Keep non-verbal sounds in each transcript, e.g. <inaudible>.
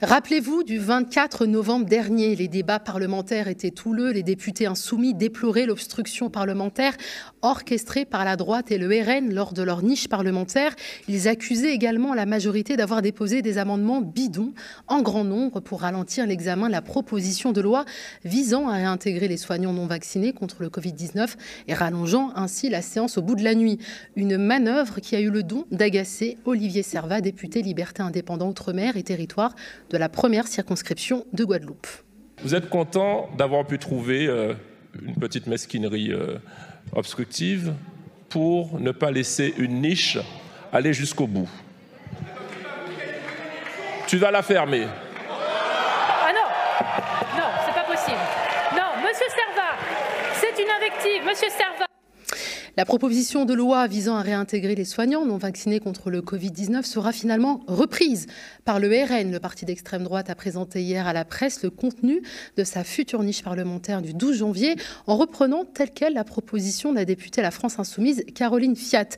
Rappelez-vous du 24 novembre dernier, les débats parlementaires étaient houleux, les députés insoumis déploraient l'obstruction parlementaire orchestrée par la droite et le RN lors de leur niche parlementaire. Ils accusaient également la majorité d'avoir déposé des amendements bidons en grand nombre pour ralentir l'examen de la proposition de loi visant à réintégrer les soignants non vaccinés contre le Covid-19 et rallongeant ainsi la séance au bout de la nuit. Une manœuvre qui a eu le don d'agacer Olivier Servat, député Liberté Indépendant Outre-mer et Territoire de la première circonscription de Guadeloupe. Vous êtes content d'avoir pu trouver euh, une petite mesquinerie euh, obstructive pour ne pas laisser une niche aller jusqu'au bout? Tu vas la fermer. Ah non Non, c'est pas possible. Non, monsieur Servat, c'est une invective. Monsieur Servat. La proposition de loi visant à réintégrer les soignants non vaccinés contre le Covid-19 sera finalement reprise par le RN. Le parti d'extrême droite a présenté hier à la presse le contenu de sa future niche parlementaire du 12 janvier en reprenant telle quelle la proposition de la députée à la France Insoumise Caroline Fiat.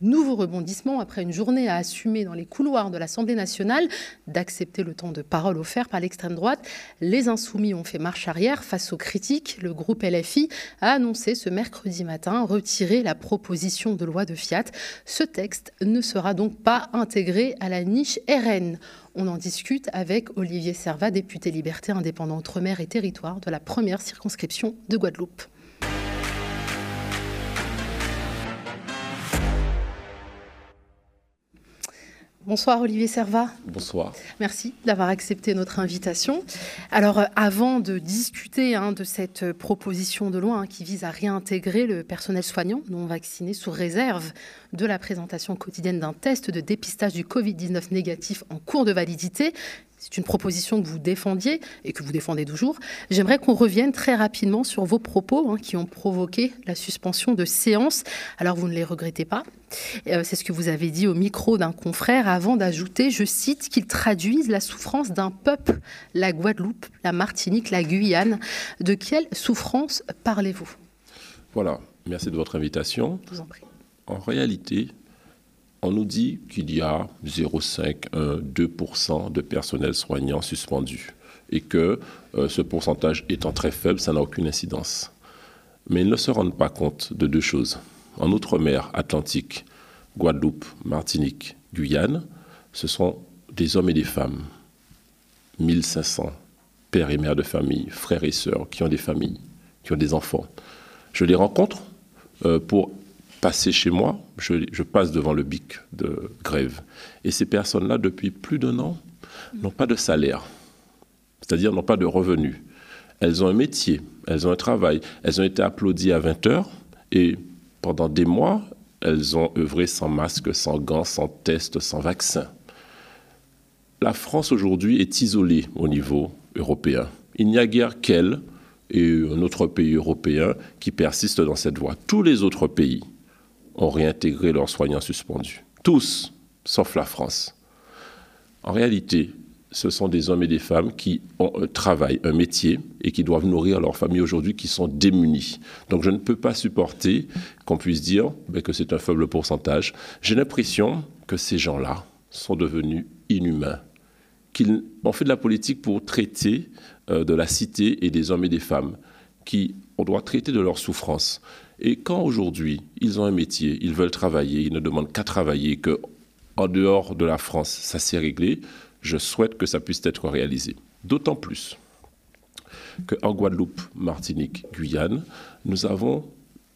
Nouveau rebondissement après une journée à assumer dans les couloirs de l'Assemblée nationale d'accepter le temps de parole offert par l'extrême droite. Les insoumis ont fait marche arrière face aux critiques. Le groupe LFI a annoncé ce mercredi matin retirer la proposition de loi de Fiat. Ce texte ne sera donc pas intégré à la niche RN. On en discute avec Olivier Servat, député Liberté indépendant Outre-mer et Territoire de la première circonscription de Guadeloupe. Bonsoir Olivier Servat. Bonsoir. Merci d'avoir accepté notre invitation. Alors euh, avant de discuter hein, de cette proposition de loi hein, qui vise à réintégrer le personnel soignant non vacciné sous réserve de la présentation quotidienne d'un test de dépistage du Covid-19 négatif en cours de validité, c'est une proposition que vous défendiez et que vous défendez toujours. J'aimerais qu'on revienne très rapidement sur vos propos hein, qui ont provoqué la suspension de séance. Alors vous ne les regrettez pas. Euh, c'est ce que vous avez dit au micro d'un confrère avant d'ajouter, je cite, qu'ils traduisent la souffrance d'un peuple, la Guadeloupe, la Martinique, la Guyane. De quelle souffrance parlez-vous? Voilà, merci de votre invitation. Je vous en prie. En réalité, on nous dit qu'il y a 0,5, 1, 2% de personnel soignant suspendu et que euh, ce pourcentage étant très faible, ça n'a aucune incidence. Mais ils ne se rendent pas compte de deux choses. En Outre-mer, Atlantique, Guadeloupe, Martinique, Guyane, ce sont des hommes et des femmes, 1500 pères et mères de famille, frères et sœurs qui ont des familles, qui ont des enfants. Je les rencontre euh, pour passer chez moi, je, passe devant le bic de grève. Et ces personnes-là, depuis plus d'un an, n'ont pas de salaire, c'est-à-dire n'ont pas de revenus. Elles ont un métier, elles ont un travail, elles ont été applaudies à 20 heures et pendant des mois, elles ont œuvré sans masque, sans gants, sans test, sans vaccin. La France aujourd'hui est isolée au niveau européen. Il n'y a guère qu'elle et un autre pays européen qui persiste dans cette voie. Tous les autres pays ont réintégré leurs soignants suspendus. Tous, sauf la France. En réalité, ce sont des hommes et des femmes qui ont un travail, un métier, et qui doivent nourrir leurs familles aujourd'hui, qui sont démunis. Donc je ne peux pas supporter qu'on puisse dire ben, que c'est un faible pourcentage. J'ai l'impression que ces gens-là sont devenus inhumains, qu'ils ont fait de la politique pour traiter euh, de la cité et des hommes et des femmes, qui on doit traiter de leur souffrance. Et quand aujourd'hui, ils ont un métier, ils veulent travailler, ils ne demandent qu'à travailler, que en dehors de la France, ça s'est réglé, je souhaite que ça puisse être réalisé. D'autant plus qu'en Guadeloupe, Martinique, Guyane, nous avons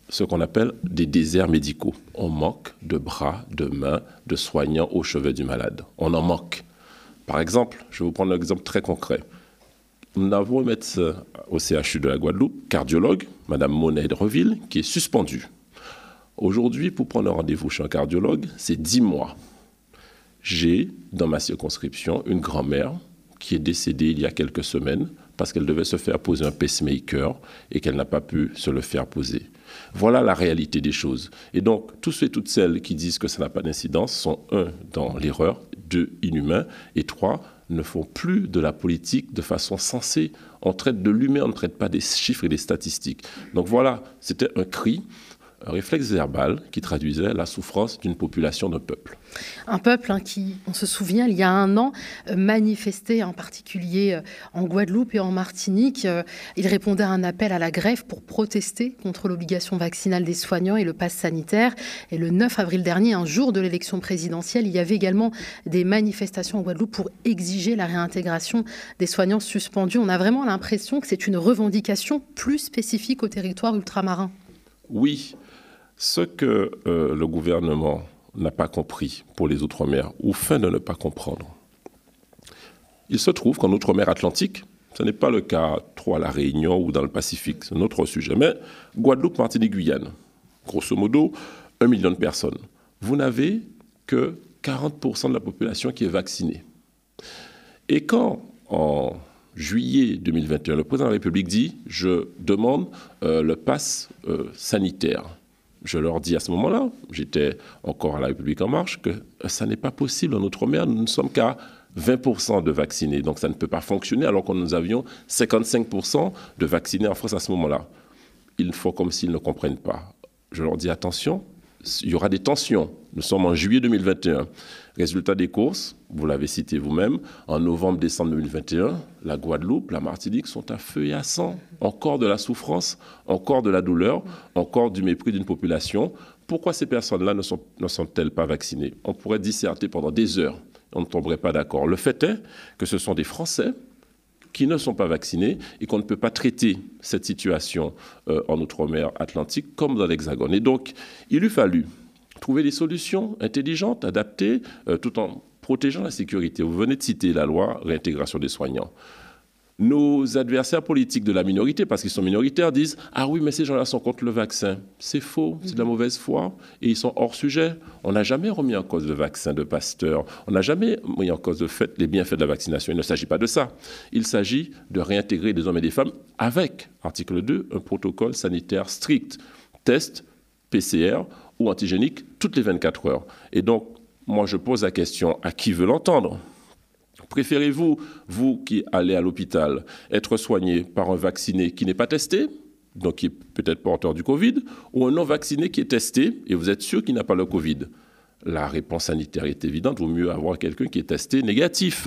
ce qu'on appelle des déserts médicaux. On manque de bras, de mains, de soignants au chevet du malade. On en manque. Par exemple, je vais vous prendre un exemple très concret. Nous avons un médecin au CHU de la Guadeloupe, cardiologue, Madame Monet de Reville, qui est suspendue. Aujourd'hui, pour prendre un rendez-vous chez un cardiologue, c'est 10 mois. J'ai, dans ma circonscription, une grand-mère qui est décédée il y a quelques semaines parce qu'elle devait se faire poser un pacemaker et qu'elle n'a pas pu se le faire poser. Voilà la réalité des choses. Et donc, tous ceux et toutes celles qui disent que ça n'a pas d'incidence sont, un, dans l'erreur, deux, inhumains, et trois, ne font plus de la politique de façon sensée. On traite de l'humain, on ne traite pas des chiffres et des statistiques. Donc voilà, c'était un cri un réflexe verbal qui traduisait la souffrance d'une population d'un peuple. Un peuple hein, qui, on se souvient, il y a un an, euh, manifestait en particulier euh, en Guadeloupe et en Martinique. Euh, il répondait à un appel à la grève pour protester contre l'obligation vaccinale des soignants et le pass sanitaire. Et le 9 avril dernier, un jour de l'élection présidentielle, il y avait également des manifestations en Guadeloupe pour exiger la réintégration des soignants suspendus. On a vraiment l'impression que c'est une revendication plus spécifique au territoire ultramarin. Oui, ce que euh, le gouvernement n'a pas compris pour les Outre-mer, ou fin de ne pas comprendre, il se trouve qu'en Outre-mer Atlantique, ce n'est pas le cas trop à La Réunion ou dans le Pacifique, c'est un autre sujet, mais Guadeloupe, Martinique, Guyane, grosso modo, un million de personnes. Vous n'avez que 40% de la population qui est vaccinée. Et quand, en juillet 2021, le président de la République dit Je demande euh, le pass euh, sanitaire. Je leur dis à ce moment-là, j'étais encore à la République en marche, que ça n'est pas possible en Outre-mer. Nous ne sommes qu'à 20% de vaccinés. Donc ça ne peut pas fonctionner alors que nous avions 55% de vaccinés en France à ce moment-là. Ils font comme s'ils ne comprennent pas. Je leur dis attention, il y aura des tensions. Nous sommes en juillet 2021. Résultat des courses, vous l'avez cité vous-même, en novembre-décembre 2021, la Guadeloupe, la Martinique sont à feu et à sang. Encore de la souffrance, encore de la douleur, encore du mépris d'une population. Pourquoi ces personnes-là ne, sont, ne sont-elles pas vaccinées? On pourrait disserter pendant des heures. On ne tomberait pas d'accord. Le fait est que ce sont des Français qui ne sont pas vaccinés et qu'on ne peut pas traiter cette situation euh, en Outre-mer Atlantique comme dans l'Hexagone. Et donc, il eût fallu trouver des solutions intelligentes, adaptées, euh, tout en protégeant la sécurité. Vous venez de citer la loi réintégration des soignants nos adversaires politiques de la minorité, parce qu'ils sont minoritaires, disent Ah oui, mais ces gens-là sont contre le vaccin. C'est faux, c'est de la mauvaise foi, et ils sont hors sujet. On n'a jamais remis en cause le vaccin de Pasteur, on n'a jamais mis en cause le fait, les bienfaits de la vaccination. Il ne s'agit pas de ça. Il s'agit de réintégrer des hommes et des femmes avec, article 2, un protocole sanitaire strict. Test, PCR ou antigénique toutes les 24 heures. Et donc, moi, je pose la question à qui veut l'entendre? Préférez-vous, vous qui allez à l'hôpital, être soigné par un vacciné qui n'est pas testé, donc qui est peut-être porteur du Covid, ou un non vacciné qui est testé et vous êtes sûr qu'il n'a pas le Covid? La réponse sanitaire est évidente, vaut mieux avoir quelqu'un qui est testé négatif.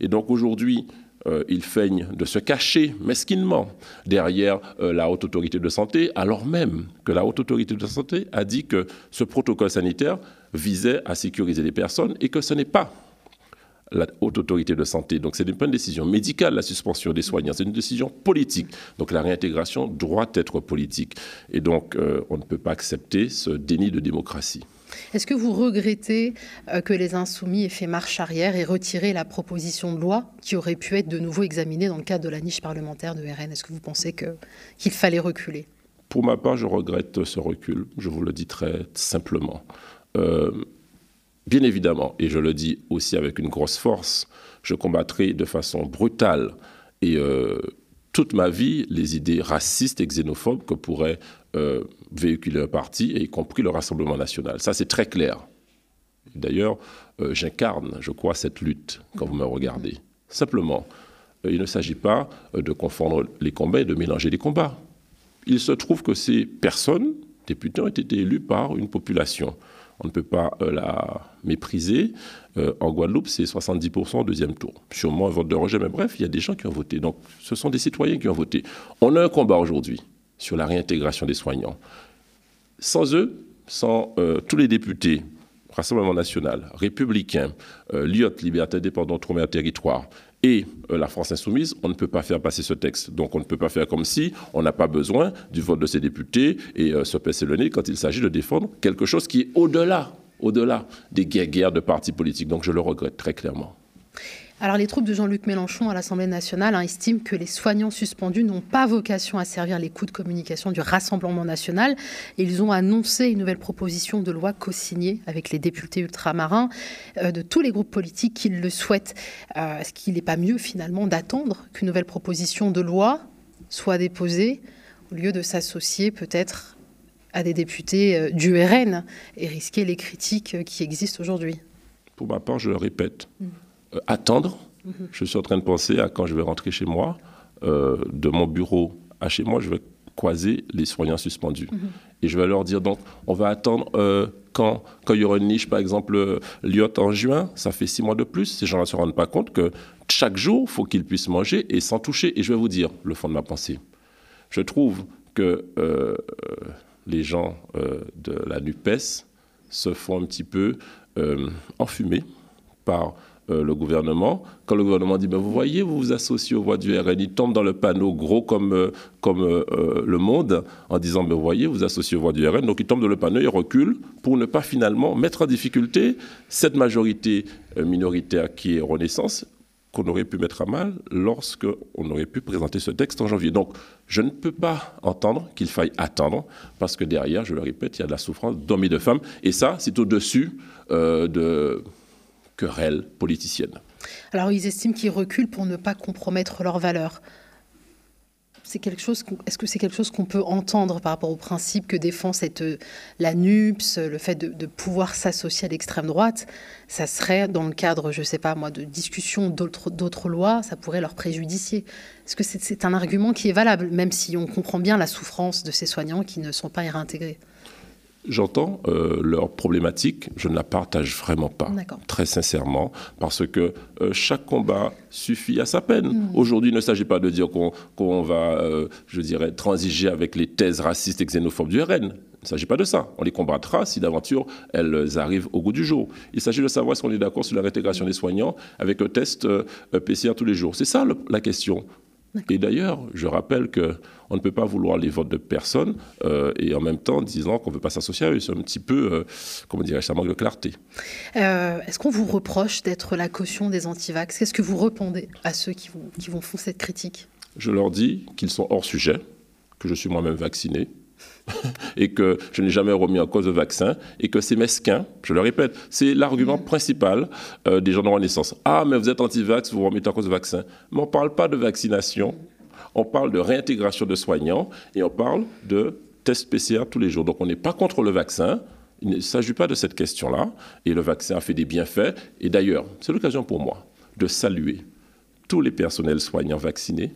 Et donc aujourd'hui, euh, il feigne de se cacher mesquinement derrière euh, la haute autorité de santé, alors même que la haute autorité de santé a dit que ce protocole sanitaire visait à sécuriser les personnes et que ce n'est pas la haute autorité de santé. Donc c'est pas une décision médicale, la suspension des soignants, c'est une décision politique. Donc la réintégration doit être politique. Et donc euh, on ne peut pas accepter ce déni de démocratie. Est-ce que vous regrettez euh, que les insoumis aient fait marche arrière et retiré la proposition de loi qui aurait pu être de nouveau examinée dans le cadre de la niche parlementaire de RN Est-ce que vous pensez qu'il fallait reculer? Pour ma part, je regrette ce recul. Je vous le dis très simplement. Euh, Bien évidemment, et je le dis aussi avec une grosse force, je combattrai de façon brutale et euh, toute ma vie les idées racistes et xénophobes que pourrait euh, véhiculer un parti, y compris le Rassemblement national. Ça, c'est très clair. D'ailleurs, euh, j'incarne, je crois, cette lutte quand vous me regardez. Simplement, il ne s'agit pas de confondre les combats et de mélanger les combats. Il se trouve que ces personnes, députés, ont été élus par une population on ne peut pas euh, la mépriser. Euh, en Guadeloupe, c'est 70% au deuxième tour. Sûrement un vote de rejet, mais bref, il y a des gens qui ont voté. Donc, ce sont des citoyens qui ont voté. On a un combat aujourd'hui sur la réintégration des soignants. Sans eux, sans euh, tous les députés, Rassemblement national, républicain, LIOT, Liberté indépendante, Outre-mer Territoire, et euh, la France insoumise, on ne peut pas faire passer ce texte. Donc on ne peut pas faire comme si on n'a pas besoin du vote de ces députés et euh, se passer le nez quand il s'agit de défendre quelque chose qui est au-delà, au-delà des guerres de partis politiques. Donc je le regrette très clairement. Alors les troupes de Jean-Luc Mélenchon à l'Assemblée nationale hein, estiment que les soignants suspendus n'ont pas vocation à servir les coups de communication du Rassemblement national. ils ont annoncé une nouvelle proposition de loi co-signée avec les députés ultramarins euh, de tous les groupes politiques qui le souhaitent. Euh, est-ce qu'il n'est pas mieux finalement d'attendre qu'une nouvelle proposition de loi soit déposée au lieu de s'associer peut-être à des députés euh, du RN et risquer les critiques qui existent aujourd'hui Pour ma part, je le répète. Mm. Euh, attendre. Je suis en train de penser à quand je vais rentrer chez moi, euh, de mon bureau à chez moi, je vais croiser les soignants suspendus. Mhm. Et je vais leur dire, donc, on va attendre euh, quand, quand il y aura une niche, par exemple, euh, Lyot en juin, ça fait six mois de plus. Ces gens-là ne se rendent pas compte que chaque jour, il faut qu'ils puissent manger et sans toucher. Et je vais vous dire le fond de ma pensée. Je trouve que les gens de la NUPES se font un petit peu enfumer par euh, le gouvernement. Quand le gouvernement dit, ben, vous voyez, vous vous associez aux voix du RN, il tombe dans le panneau gros comme, euh, comme euh, le monde en disant, ben, vous voyez, vous vous associez aux voix du RN. Donc il tombe dans le panneau, il recule pour ne pas finalement mettre en difficulté cette majorité minoritaire qui est Renaissance qu'on aurait pu mettre à mal lorsqu'on aurait pu présenter ce texte en janvier. Donc, je ne peux pas entendre qu'il faille attendre, parce que derrière, je le répète, il y a de la souffrance d'hommes et de femmes, et ça, c'est au-dessus de querelle politicienne. Alors ils estiment qu'ils reculent pour ne pas compromettre leurs valeurs. C'est quelque chose. Est-ce que c'est quelque chose qu'on peut entendre par rapport au principe que défend cette la NUPS, le fait de, pouvoir s'associer à l'extrême droite, ça serait dans le cadre, je ne sais pas moi, de discussions d'autres lois, ça pourrait leur préjudicier. Est-ce que c'est un argument qui est valable, même si on comprend bien la souffrance de ces soignants qui ne sont pas réintégrés? J'entends euh, leur problématique, je ne la partage vraiment pas, très sincèrement, parce que euh, chaque combat suffit à sa peine. Hmm. Aujourd'hui, il ne s'agit pas de dire qu'on va, euh, je dirais, transiger avec les thèses racistes et xénophobes du RN. Il ne s'agit pas de ça. On les combattra si d'aventure elles arrivent au goût du jour. Il s'agit de savoir si on est d'accord sur la réintégration des soignants avec un test PCR tous les jours. C'est ça la question. Et d'ailleurs, je rappelle qu'on ne peut pas vouloir les votes de personne euh, et en même temps disant qu'on ne veut pas s'associer à eux. C'est un petit peu, euh, comment dirais-je, ça manque de clarté. Euh, est-ce qu'on vous reproche d'être la caution des antivax? Qu'est-ce que vous répondez à ceux qui vont, qui vont faire cette critique? Je leur dis qu'ils sont hors sujet, que je suis moi-même vacciné, <laughs> et que je n'ai jamais remis en cause le vaccin et que c'est mesquin, je le répète, c'est l'argument principal euh, des gens de Renaissance. Ah, mais vous êtes anti-vax, vous remettez en cause le vaccin. Mais on ne parle pas de vaccination, on parle de réintégration de soignants et on parle de tests PCR tous les jours. Donc on n'est pas contre le vaccin. Il ne s'agit pas de cette question-là. Et le vaccin a fait des bienfaits. Et d'ailleurs, c'est l'occasion pour moi de saluer tous les personnels soignants vaccinés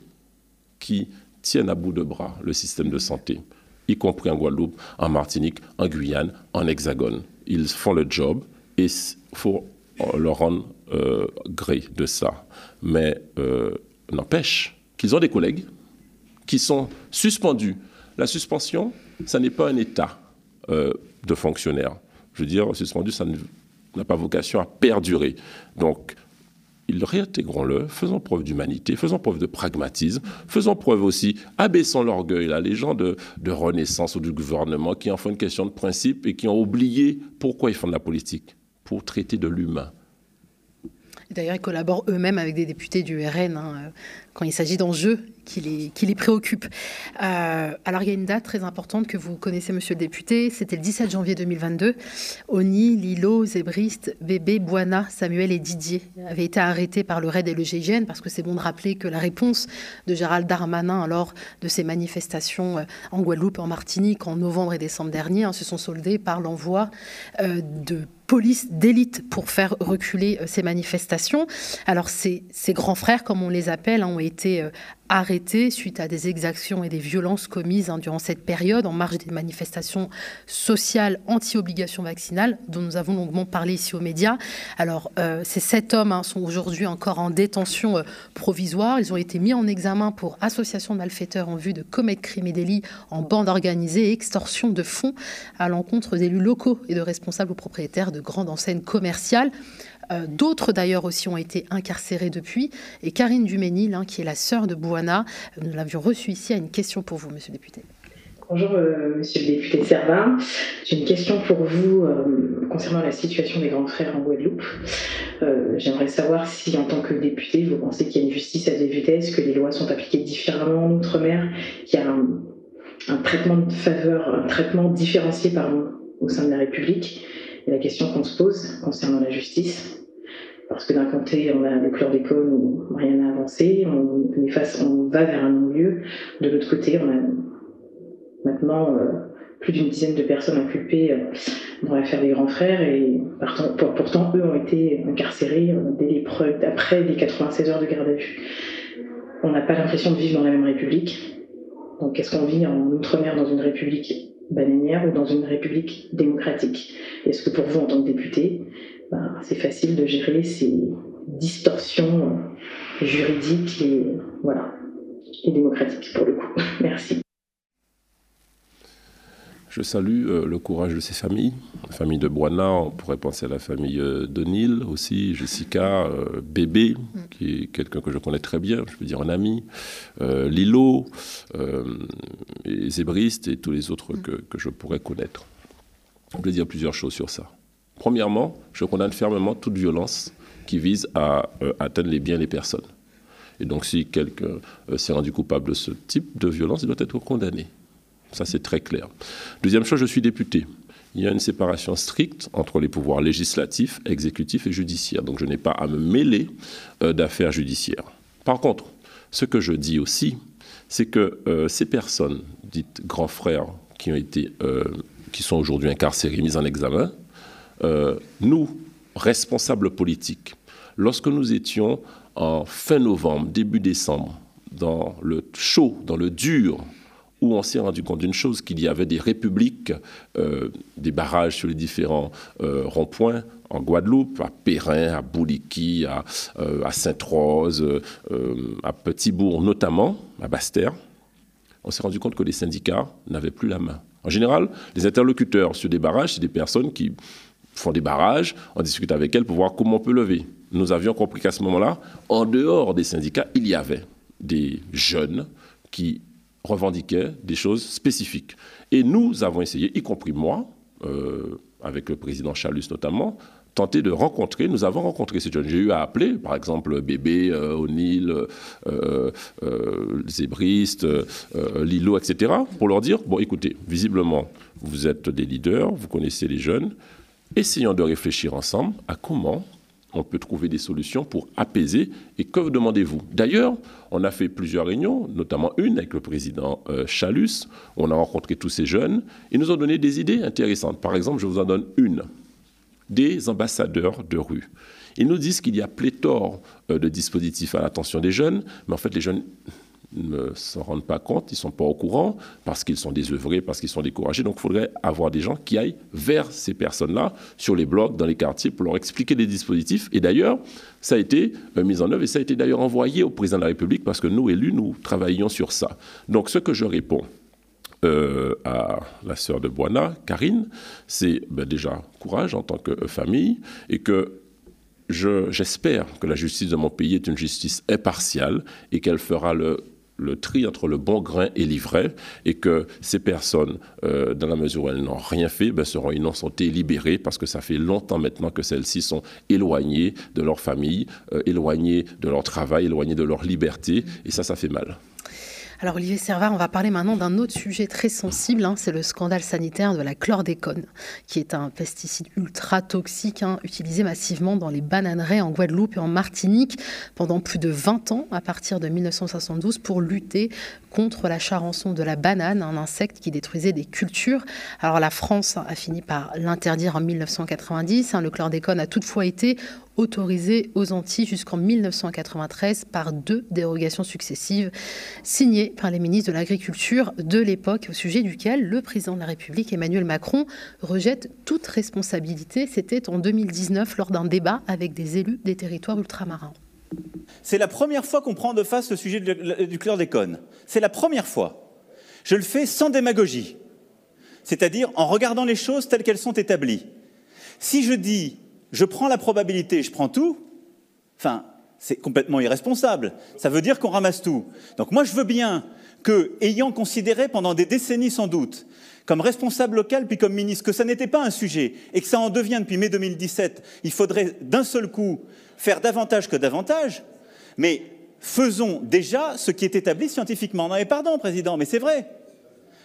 qui tiennent à bout de bras le système de santé y compris en Guadeloupe, en Martinique, en Guyane, en Hexagone. Ils font le job et il faut leur rendre euh, gré de ça. Mais euh, n'empêche qu'ils ont des collègues qui sont suspendus. La suspension, ça n'est pas un état euh, de fonctionnaire. Je veux dire, suspendu, ça n'a pas vocation à perdurer. Donc, réintégrons-le, faisons preuve d'humanité, faisons preuve de pragmatisme, faisons preuve aussi, abaissons l'orgueil, là, les gens de, Renaissance ou du gouvernement qui en font une question de principe et qui ont oublié pourquoi ils font de la politique, pour traiter de l'humain. D'ailleurs, ils collaborent eux-mêmes avec des députés du RN hein, quand il s'agit d'enjeux qui les, qui les préoccupent. Euh, alors, il y a une date très importante que vous connaissez, monsieur le député. C'était le 17 janvier 2022. Oni, Lilo, Zébriste, Bébé, Boana, Samuel et Didier avaient été arrêtés par le RAID et le GIGN parce que c'est bon de rappeler que la réponse de Gérald Darmanin lors de ces manifestations euh, en Guadeloupe, en Martinique, en novembre et décembre dernier, hein, se sont soldées par l'envoi euh, de police d'élite pour faire reculer euh, ces manifestations. Alors ces, grands frères, comme on les appelle, hein, ont été euh, arrêtés suite à des exactions et des violences commises hein, durant cette période en marge des manifestations sociales anti-obligation vaccinale dont nous avons longuement parlé ici aux médias. Alors euh, ces sept hommes hein, sont aujourd'hui encore en détention provisoire. Ils ont été mis en examen pour association de malfaiteurs en vue de commettre crimes et délits en bande organisée et extorsion de fonds à l'encontre d'élus locaux et de responsables ou propriétaires de de grandes enseignes commerciales. Euh, d'autres d'ailleurs aussi ont été incarcérés depuis. Et Karine Duménil, hein, qui est la sœur de Bouana, nous l'avions reçue ici, a une question pour vous, monsieur le député. Bonjour, euh, monsieur le député Servin. J'ai une question pour vous euh, concernant la situation des grands frères en Guadeloupe. J'aimerais savoir si, en tant que député, vous pensez qu'il y a une justice à deux vitesses, que les lois sont appliquées différemment en Outre-mer, qu'il y a un, un, traitement de faveur, un traitement différencié pardon, au sein de la République la question qu'on se pose concernant la justice. Parce que d'un côté, on a le chlordécone où rien n'a avancé, on, on va vers un non-lieu. De l'autre côté, on a maintenant euh, plus d'une dizaine de personnes inculpées euh, dans l'affaire des grands frères et pourtant, eux ont été incarcérés euh, dès les preuves, après les 96 heures de garde à vue. On n'a pas l'impression de vivre dans la même République. Donc est-ce qu'on vit en Outre-mer dans une république bananière ou dans une république démocratique Est-ce que pour vous, en tant que député, ben, c'est facile de gérer ces distorsions juridiques et, voilà, et démocratiques pour le coup? <laughs> Merci. Je salue euh, le courage de ces familles. La famille de Boina, on pourrait penser à la famille euh, d'O'Neill aussi, Jessica, euh, Bébé, qui est quelqu'un que je connais très bien, je veux dire un ami, Lilo, et Zébriste et tous les autres que, que, je pourrais connaître. Je voulais dire plusieurs choses sur ça. Premièrement, je condamne fermement toute violence qui vise à atteindre les biens des personnes. Et donc si quelqu'un s'est rendu coupable de ce type de violence, il doit être condamné. Ça, c'est très clair. Deuxième chose, je suis député. Il y a une séparation stricte entre les pouvoirs législatifs, exécutifs et judiciaires. Donc je n'ai pas à me mêler euh, d'affaires judiciaires. Par contre, ce que je dis aussi, c'est que euh, ces personnes, dites grands frères, qui, ont été, euh, qui sont aujourd'hui incarcérés, mis en examen, nous, responsables politiques, lorsque nous étions en fin novembre, début décembre, dans le chaud, dans le dur où on s'est rendu compte d'une chose, qu'il y avait des républiques, euh, des barrages sur les différents euh, ronds-points en Guadeloupe, à Perrin, à Bouliki, à, euh, à Sainte-Rose, à Petit-Bourg notamment, à Basse-Terre. On s'est rendu compte que les syndicats n'avaient plus la main. En général, les interlocuteurs sur des barrages, c'est des personnes qui font des barrages, on discute avec elles pour voir comment on peut lever. Nous avions compris qu'à ce moment-là, en dehors des syndicats, il y avait des jeunes qui revendiquaient des choses spécifiques. Et nous avons essayé, y compris moi, euh, avec le président Chalus notamment, tenter de rencontrer, nous avons rencontré ces jeunes. J'ai eu à appeler, par exemple, Bébé, euh, O'Neill, euh, Zébriste, Lilo, etc., pour leur dire, bon, écoutez, visiblement, vous êtes des leaders, vous connaissez les jeunes, essayons de réfléchir ensemble à comment on peut trouver des solutions pour apaiser. Et que demandez-vous? D'ailleurs, on a fait plusieurs réunions, notamment une avec le président euh, Chalus. On a rencontré tous ces jeunes. Ils nous ont donné des idées intéressantes. Par exemple, je vous en donne une. Des ambassadeurs de rue. Ils nous disent qu'il y a pléthore euh, de dispositifs à l'attention des jeunes, mais en fait, les jeunes ne s'en rendent pas compte, ils ne sont pas au courant, parce qu'ils sont désœuvrés, parce qu'ils sont découragés. Donc il faudrait avoir des gens qui aillent vers ces personnes-là, sur les blocs, dans les quartiers, pour leur expliquer les dispositifs. Et d'ailleurs, ça a été euh, mis en œuvre et ça a été d'ailleurs envoyé au président de la République, parce que nous, élus, nous travaillions sur ça. Donc ce que je réponds, euh, à la sœur de Boana, Karine, c'est ben, déjà courage en tant que famille et que j'espère que la justice de mon pays est une justice impartiale et qu'elle fera le le tri entre le bon grain et l'ivraie, et que ces personnes, euh, dans la mesure où elles n'ont rien fait, ben, seront innocentées libérées, parce que ça fait longtemps maintenant que celles-ci sont éloignées de leur famille, euh, éloignées de leur travail, éloignées de leur liberté, et ça, ça fait mal. Alors Olivier Servat, on va parler maintenant d'un autre sujet très sensible, hein, c'est le scandale sanitaire de la chlordécone, qui est un pesticide ultra toxique hein, utilisé massivement dans les bananeraies en Guadeloupe et en Martinique pendant plus de 20 ans à partir de 1972 pour lutter contre la charançon de la banane, un insecte qui détruisait des cultures. Alors la France a fini par l'interdire en 1990. Hein, le chlordécone a toutefois été autorisé aux Antilles jusqu'en 1993 par deux dérogations successives signées par les ministres de l'Agriculture de l'époque, au sujet duquel le président de la République, Emmanuel Macron, rejette toute responsabilité. C'était en 2019 lors d'un débat avec des élus des territoires ultramarins. C'est la première fois qu'on prend de face le sujet du chlordécone. C'est la première fois. Je le fais sans démagogie, c'est-à-dire en regardant les choses telles qu'elles sont établies. Si je dis je prends la probabilité, je prends tout, enfin, c'est complètement irresponsable. Ça veut dire qu'on ramasse tout. Donc moi, je veux bien que, ayant considéré pendant des décennies sans doute, comme responsable local puis comme ministre, que ça n'était pas un sujet et que ça en devient depuis mai 2017, il faudrait d'un seul coup faire davantage que davantage, mais faisons déjà ce qui est établi scientifiquement. Non mais pardon, Président, mais c'est vrai.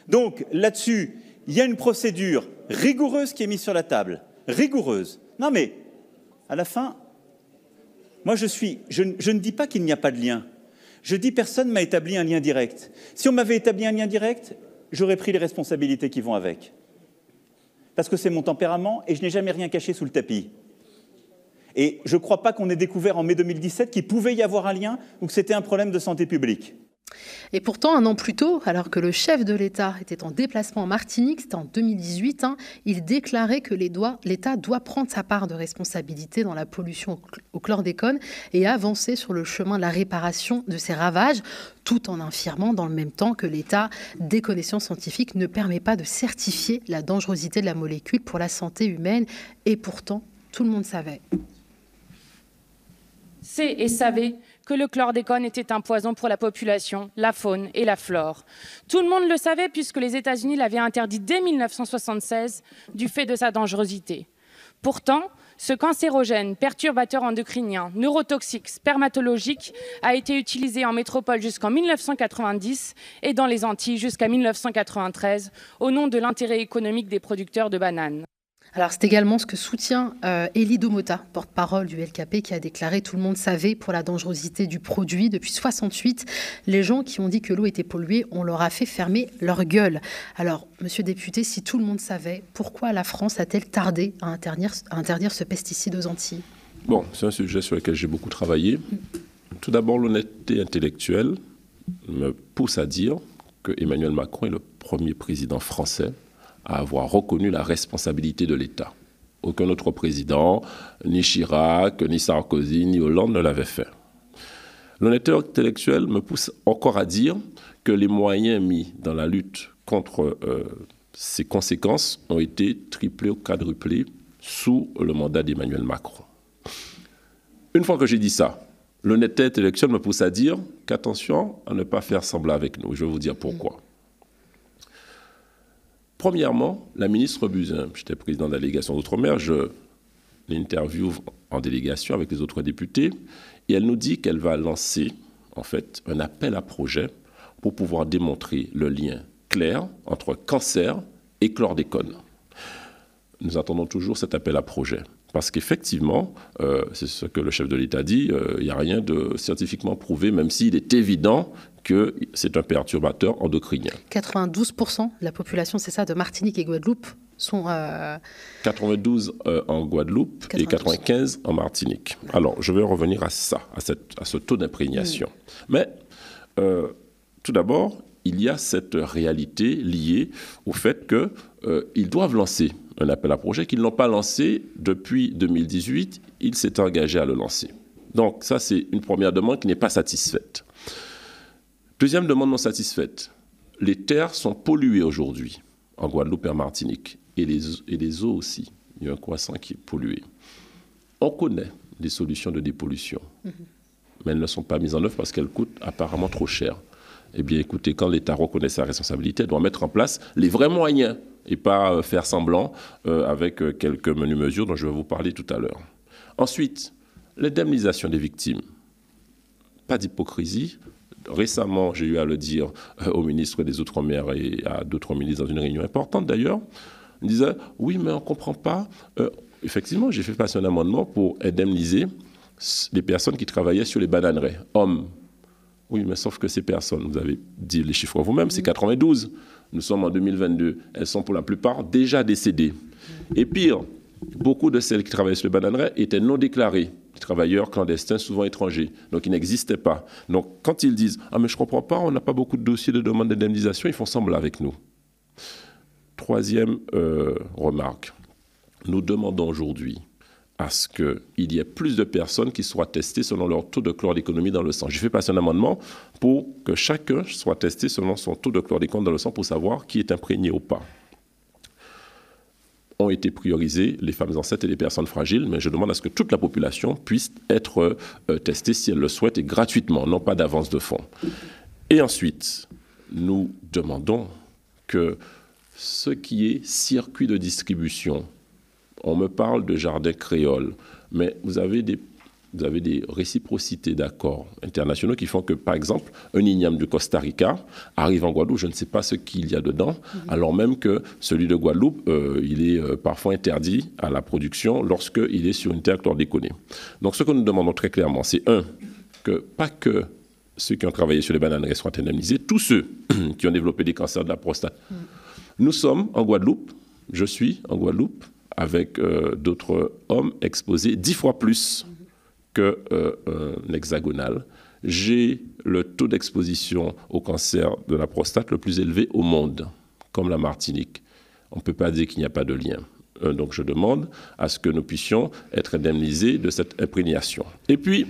Donc là-dessus, il y a une procédure rigoureuse qui est mise sur la table, rigoureuse. Non, mais à la fin, moi je ne dis pas qu'il n'y a pas de lien. Je dis personne m'a établi un lien direct. Si on m'avait établi un lien direct, j'aurais pris les responsabilités qui vont avec. Parce que c'est mon tempérament et je n'ai jamais rien caché sous le tapis. Et je ne crois pas qu'on ait découvert en mai 2017 qu'il pouvait y avoir un lien ou que c'était un problème de santé publique. Et pourtant, un an plus tôt, alors que le chef de l'État était en déplacement en Martinique, c'était en 2018, hein, il déclarait que l'État doit prendre sa part de responsabilité dans la pollution au chlordécone et avancer sur le chemin de la réparation de ces ravages, tout en affirmant dans le même temps que l'état des connaissances scientifiques ne permet pas de certifier la dangerosité de la molécule pour la santé humaine. Et pourtant, tout le monde savait. C'est et savait que le chlordécone était un poison pour la population, la faune et la flore. Tout le monde le savait puisque les États-Unis l'avaient interdit dès 1976 du fait de sa dangerosité. Pourtant, ce cancérogène, perturbateur endocrinien, neurotoxique, spermatologique a été utilisé en métropole jusqu'en 1990 et dans les Antilles jusqu'à 1993 au nom de l'intérêt économique des producteurs de bananes. Alors c'est également ce que soutient euh, Elie Domota, porte-parole du LKP, qui a déclaré tout le monde savait pour la dangerosité du produit. Depuis 68, les gens qui ont dit que l'eau était polluée, on leur a fait fermer leur gueule. Alors, monsieur député, si tout le monde savait, pourquoi la France a-t-elle tardé à interdire, à interdire ce pesticide aux Antilles? Bon, c'est un sujet sur lequel j'ai beaucoup travaillé. Tout d'abord, l'honnêteté intellectuelle me pousse à dire que Emmanuel Macron est le premier président français à avoir reconnu la responsabilité de l'État. Aucun autre président, ni Chirac, ni Sarkozy, ni Hollande ne l'avait fait. L'honnêteté intellectuelle me pousse encore à dire que les moyens mis dans la lutte contre euh, ces conséquences ont été triplés ou quadruplés sous le mandat d'Emmanuel Macron. Une fois que j'ai dit ça, l'honnêteté intellectuelle me pousse à dire qu'attention à ne pas faire semblant avec nous. Je vais vous dire pourquoi. Premièrement, la ministre Buzyn, j'étais président de la délégation d'outre-mer, je l'interview en délégation avec les autres députés, et elle nous dit qu'elle va lancer en fait un appel à projet pour pouvoir démontrer le lien clair entre cancer et chlordécone. Nous attendons toujours cet appel à projet. Parce qu'effectivement, euh, c'est ce que le chef de l'État dit, euh, il n'y a rien de scientifiquement prouvé, même s'il est évident que c'est un perturbateur endocrinien. 92% de la population, c'est ça, de Martinique et Guadeloupe sont... 92 euh, euh, en Guadeloupe et 95 en Martinique. Alors, je vais revenir à ça, à, cette, à ce taux d'imprégnation. Mm. Mais euh, tout d'abord, il y a cette réalité liée au fait qu'ils doivent lancer un appel à projet qu'ils n'ont pas lancé depuis 2018. Ils s'étaient engagés à le lancer. Donc ça, c'est une première demande qui n'est pas satisfaite. Deuxième demande non satisfaite. Les terres sont polluées aujourd'hui en Guadeloupe et en Martinique. Et les, et les eaux aussi. Il y a un croissant qui est pollué. On connaît des solutions de dépollution, mm-hmm. mais elles ne sont pas mises en œuvre parce qu'elles coûtent apparemment trop cher. Eh bien, écoutez, quand l'État reconnaît sa responsabilité, il doit mettre en place les vrais moyens et pas euh, faire semblant euh, avec euh, quelques menues mesures dont je vais vous parler tout à l'heure. Ensuite, l'indemnisation des victimes. Pas d'hypocrisie, récemment, j'ai eu à le dire au ministre des Outre-mer et à d'autres ministres dans une réunion importante d'ailleurs, on disait oui, mais on ne comprend pas. Effectivement, j'ai fait passer un amendement pour indemniser les personnes qui travaillaient sur les bananerais, hommes. Oui, mais sauf que ces personnes, vous avez dit les chiffres vous-même, c'est 92. Nous sommes en 2022. Elles sont pour la plupart déjà décédées. Et pire, beaucoup de celles qui travaillaient sur les bananerais étaient non déclarées travailleurs clandestins, souvent étrangers, donc ils n'existaient pas. Donc quand ils disent Ah, mais je ne comprends pas, on n'a pas beaucoup de dossiers de demande d'indemnisation, ils font semblant avec nous. Troisième euh, remarque nous demandons aujourd'hui à ce qu'il y ait plus de personnes qui soient testées selon leur taux de chlordéconomie dans le sang. Je fais passer un amendement pour que chacun soit testé selon son taux de chlordécone dans le sang pour savoir qui est imprégné ou pas ont été priorisées les femmes enceintes et les personnes fragiles, mais je demande à ce que toute la population puisse être euh, testée si elle le souhaite et gratuitement, non pas d'avance de fonds. Et ensuite, nous demandons que ce qui est circuit de distribution, on me parle de jardin créole, mais vous avez des vous avez des réciprocités d'accords internationaux qui font que, par exemple, un igname du Costa Rica arrive en Guadeloupe, je ne sais pas ce qu'il y a dedans, mhm. alors même que celui de Guadeloupe, euh, il est euh, parfois interdit à la production lorsqu'il est sur une terre chlordéconée. Donc ce que nous demandons très clairement, c'est un, que pas que ceux qui ont travaillé sur les bananeries soient indemnisés, tous ceux <clears throat> qui ont développé des cancers de la prostate. Mhm. Nous sommes en Guadeloupe, je suis en Guadeloupe, avec euh, d'autres hommes exposés dix fois plus qu'un euh, hexagonal j'ai le taux d'exposition au cancer de la prostate le plus élevé au monde, comme la Martinique. On ne peut pas dire qu'il n'y a pas de lien. Euh, donc je demande à ce que nous puissions être indemnisés de cette imprégnation. Et puis,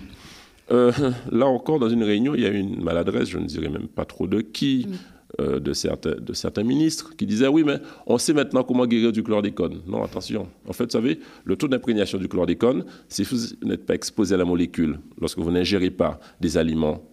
euh, <laughs> là encore, dans une réunion, il y a eu une maladresse, je ne dirais même pas trop de qui, mm. Euh, de, certains, de certains ministres, qui disaient Oui, mais on sait maintenant comment guérir du chlordécone. Non, attention. En fait, vous savez, le taux d'imprégnation du chlordécone, si vous n'êtes pas exposé à la molécule, lorsque vous n'ingérez pas des aliments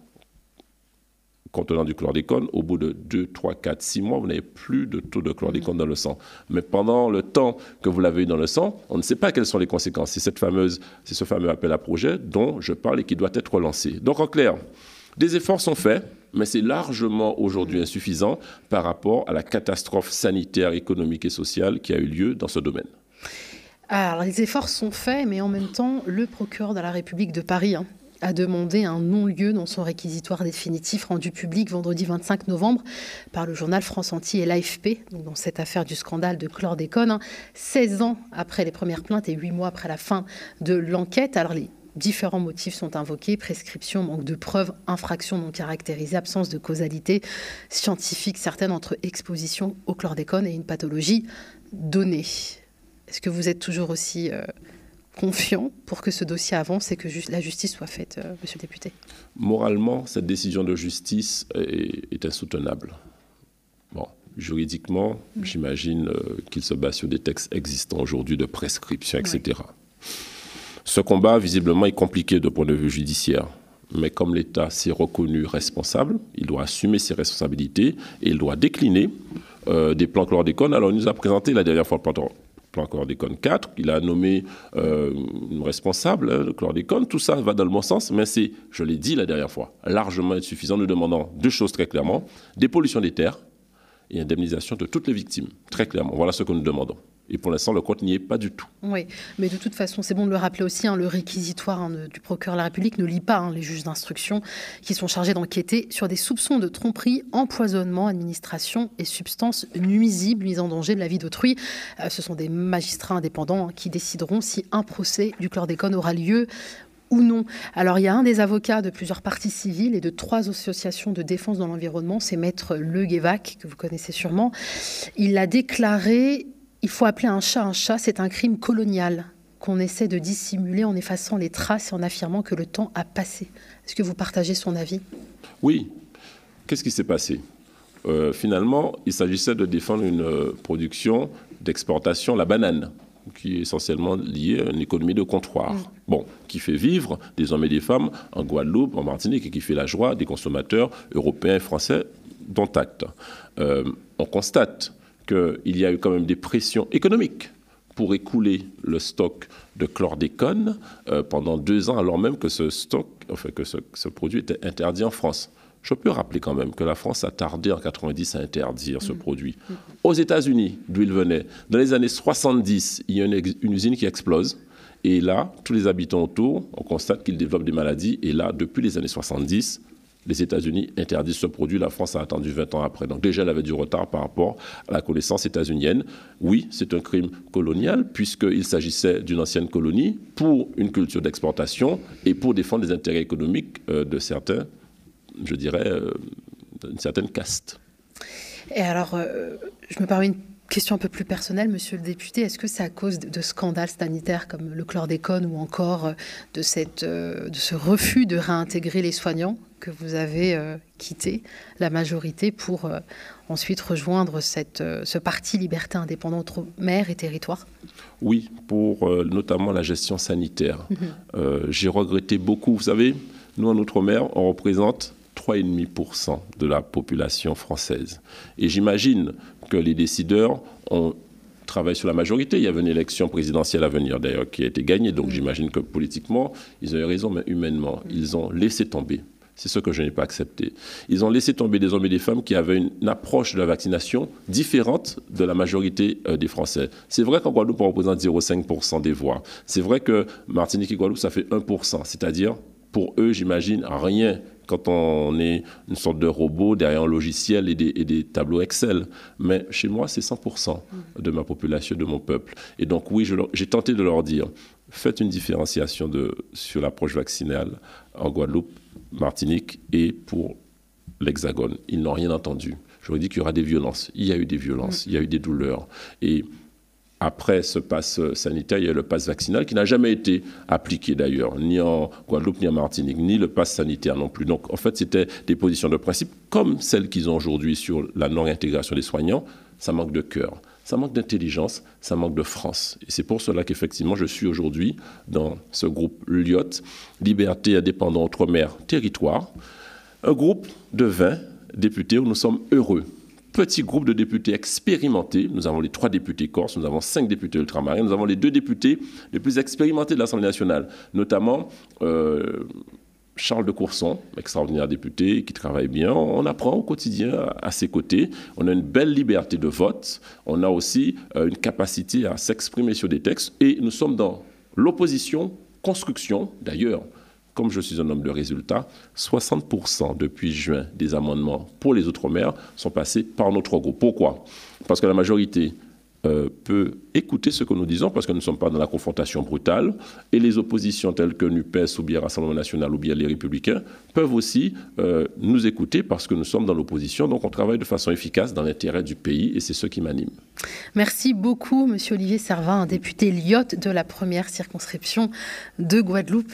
contenant du chlordécone, au bout de 2, 3, 4, 6 mois, vous n'avez plus de taux de chlordécone dans le sang. Mais pendant le temps que vous l'avez eu dans le sang, on ne sait pas quelles sont les conséquences. C'est cette fameuse, c'est ce fameux appel à projet dont je parle et qui doit être relancé. Donc en clair, des efforts sont faits, mais c'est largement aujourd'hui insuffisant par rapport à la catastrophe sanitaire, économique et sociale qui a eu lieu dans ce domaine. Alors, les efforts sont faits, mais en même temps, le procureur de la République de Paris, hein, a demandé un non-lieu dans son réquisitoire définitif rendu public vendredi 25 novembre par le journal France Entier et l'AFP, dans cette affaire du scandale de chlordécone, 16 ans après les premières plaintes et 8 mois après la fin de l'enquête. Alors les différents motifs sont invoqués, prescription, manque de preuves, infraction non caractérisée, absence de causalité scientifique certaine entre exposition au chlordécone et une pathologie donnée. Est-ce que vous êtes toujours aussi... Euh, confiant pour que ce dossier avance et que la justice soit faite, euh, monsieur le député? Moralement, cette décision de justice est, insoutenable. Bon, juridiquement, mm. j'imagine euh, qu'il se base sur des textes existants aujourd'hui de prescription, etc. Ce combat, visiblement, est compliqué de point de vue judiciaire. Mais comme l'État s'est reconnu responsable, il doit assumer ses responsabilités et il doit décliner euh, des plans chlordécone. Alors, il nous a présenté la dernière fois le plan chlordécone 4, il a nommé euh, une responsable hein, de chlordécone. Tout ça va dans le bon sens, mais c'est, je l'ai dit la dernière fois, largement insuffisant. Nous demandons deux choses très clairement dépollution des terres et indemnisation de toutes les victimes. Très clairement. Voilà ce que nous demandons. Et pour l'instant, le compte n'y est pas du tout. Oui, mais de toute façon, c'est bon de le rappeler aussi, hein, le réquisitoire hein, du procureur de la République ne lit pas hein, les juges d'instruction qui sont chargés d'enquêter sur des soupçons de tromperie, empoisonnement, administration et substances nuisibles, mises en danger de la vie d'autrui. Euh, ce sont des magistrats indépendants qui décideront si un procès du chlordécone aura lieu ou non. Alors il y a un des avocats de plusieurs parties civiles et de trois associations de défense dans l'environnement, c'est maître Le Guévac, que vous connaissez sûrement. Il a déclaré il faut appeler un chat un chat, c'est un crime colonial qu'on essaie de dissimuler en effaçant les traces et en affirmant que le temps a passé. Est-ce que vous partagez son avis? Oui. Qu'est-ce qui s'est passé? Euh, Finalement, il s'agissait de défendre une euh, production d'exportation, la banane, qui est essentiellement liée à une économie de comptoir. Bon, qui fait vivre des hommes et des femmes en Guadeloupe, en Martinique, et qui fait la joie des consommateurs européens et français dont acte. Euh, on constate qu'il y a eu quand même des pressions économiques pour écouler le stock de chlordécone euh, pendant deux ans, alors même que ce stock, enfin que ce, produit était interdit en France. Je peux rappeler quand même que la France a tardé en 90 à interdire ce mm. produit. Aux États-Unis, d'où il venait, dans les années 70, il y a une, une usine qui explose. Et là, tous les habitants autour, on constate qu'ils développent des maladies. Et là, depuis les années 70, les États-Unis interdisent ce produit, la France a attendu 20 ans après. Donc déjà, elle avait du retard par rapport à la connaissance états-unienne. Oui, c'est un crime colonial, puisqu'il s'agissait d'une ancienne colonie pour une culture d'exportation et pour défendre les intérêts économiques euh, de certains, je dirais, euh, d'une certaine caste. Et alors, euh, je me permets une question un peu plus personnelle, monsieur le député. Est-ce que c'est à cause de, scandales sanitaires comme le chlordécone ou encore de, ce refus de réintégrer les soignants que vous avez euh, quitté la majorité pour euh, ensuite rejoindre cette, euh, ce parti Liberté Indépendante Mer et Territoire Oui, pour notamment la gestion sanitaire. Mhm. J'ai regretté beaucoup. Vous savez, nous en Outre-mer, on représente 3,5% de la population française. Et j'imagine que les décideurs ont travaillé sur la majorité. Il y avait une élection présidentielle à venir, d'ailleurs, qui a été gagnée. Donc mhm. j'imagine que politiquement, ils ont eu raison, mais humainement, ils ont laissé tomber c'est ce que je n'ai pas accepté. Ils ont laissé tomber des hommes et des femmes qui avaient une approche de la vaccination différente de la majorité euh, des Français. C'est vrai qu'en Guadeloupe, on représente 0,5% des voix. C'est vrai que Martinique et Guadeloupe, ça fait 1%. C'est-à-dire, pour eux, j'imagine, rien quand on est une sorte de robot derrière un logiciel et des, tableaux Excel. Mais chez moi, c'est 100% de ma population, de mon peuple. Et donc, oui, j'ai tenté de leur dire, faites une différenciation sur l'approche vaccinale en Guadeloupe Martinique et pour l'Hexagone. Ils n'ont rien entendu. J'aurais dit qu'il y aura des violences. Il y a eu des violences, il y a eu des douleurs. Et après ce pass sanitaire, il y a le pass vaccinal qui n'a jamais été appliqué d'ailleurs, ni en Guadeloupe, ni en Martinique, ni le pass sanitaire non plus. Donc en fait, c'était des positions de principe comme celles qu'ils ont aujourd'hui sur la non-intégration des soignants. Ça manque de cœur, ça manque d'intelligence, ça manque de France. Et c'est pour cela qu'effectivement, je suis aujourd'hui dans ce groupe LIOT, Liberté, Indépendant, Outre-mer, Territoire, un groupe de 20 députés où nous sommes heureux petit groupe de députés expérimentés. Nous avons les trois députés corses, nous avons cinq députés ultramarins, nous avons les deux députés les plus expérimentés de l'Assemblée nationale, notamment euh, Charles de Courson, extraordinaire député qui travaille bien. On apprend au quotidien à ses côtés. On a une belle liberté de vote. On a aussi euh, une capacité à s'exprimer sur des textes. Et nous sommes dans l'opposition, construction d'ailleurs comme je suis un homme de résultats, 60% depuis juin des amendements pour les Outre-mer sont passés par notre groupe. Pourquoi? Parce que la majorité euh, peut écouter ce que nous disons parce que nous ne sommes pas dans la confrontation brutale et les oppositions telles que NUPES ou bien Rassemblement national ou bien les Républicains peuvent aussi euh, nous écouter parce que nous sommes dans l'opposition. Donc on travaille de façon efficace dans l'intérêt du pays et c'est ce qui m'anime. Merci beaucoup, Monsieur Olivier Servin, député Lyotte de la première circonscription de Guadeloupe.